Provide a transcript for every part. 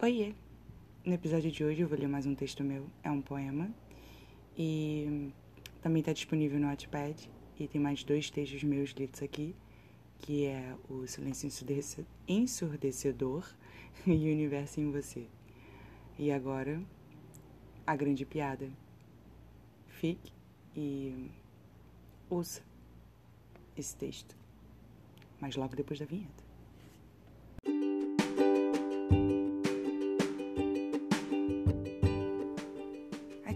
Oiê! No episódio de hoje eu vou ler mais um texto meu, é um poema. E também está disponível no Wattpad. E tem mais dois textos meus lidos aqui, que é o Silêncio Ensurdecedor e o Universo em Você. E agora, a grande piada. Fique e ouça esse texto. Mas logo depois da vinheta.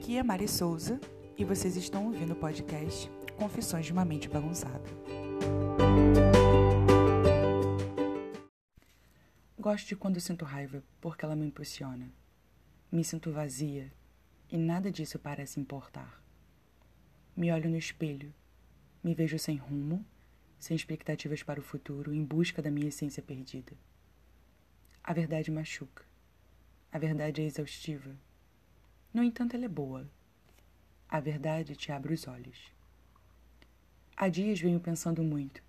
Aqui é Mari Souza e vocês estão ouvindo o podcast Confissões de uma Mente Bagunçada. Gosto de quando sinto raiva porque ela me impulsiona. Me sinto vazia e nada disso parece importar. Me olho no espelho, me vejo sem rumo, sem expectativas para o futuro, em busca da minha essência perdida. A verdade machuca. A verdade é exaustiva. No entanto, ela é boa. A verdade te abre os olhos. Há dias venho pensando muito,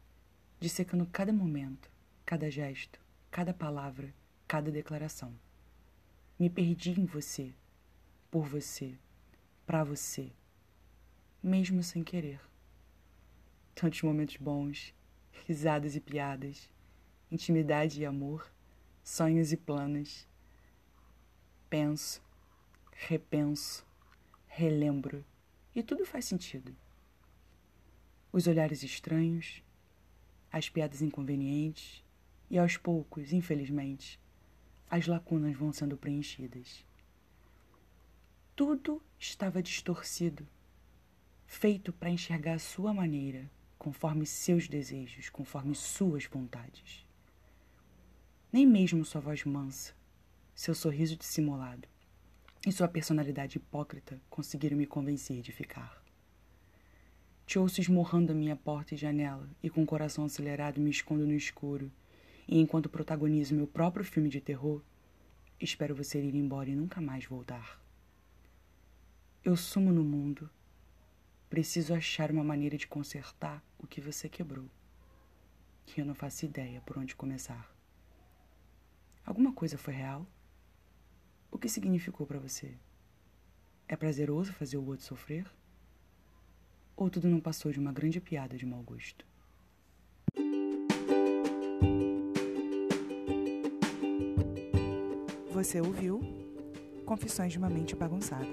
dissecando cada momento, cada gesto, cada palavra, cada declaração. Me perdi em você, por você, para você, mesmo sem querer. Tantos momentos bons, risadas e piadas, intimidade e amor, sonhos e planos. Penso, repenso, relembro e tudo faz sentido. Os olhares estranhos, as piadas inconvenientes e aos poucos, infelizmente, as lacunas vão sendo preenchidas. Tudo estava distorcido, feito para enxergar a sua maneira, conforme seus desejos, conforme suas vontades. Nem mesmo sua voz mansa, seu sorriso dissimulado e sua personalidade hipócrita conseguiram me convencer de ficar. Te ouço esmurrando a minha porta e janela e com o coração acelerado me escondo no escuro e enquanto protagonizo meu próprio filme de terror, espero você ir embora e nunca mais voltar. Eu sumo no mundo. Preciso achar uma maneira de consertar o que você quebrou. Que eu não faço ideia por onde começar. Alguma coisa foi real? Que significou para você? É prazeroso fazer o outro sofrer? Ou tudo não passou de uma grande piada de mau gosto? Você ouviu Confissões de uma Mente Bagunçada.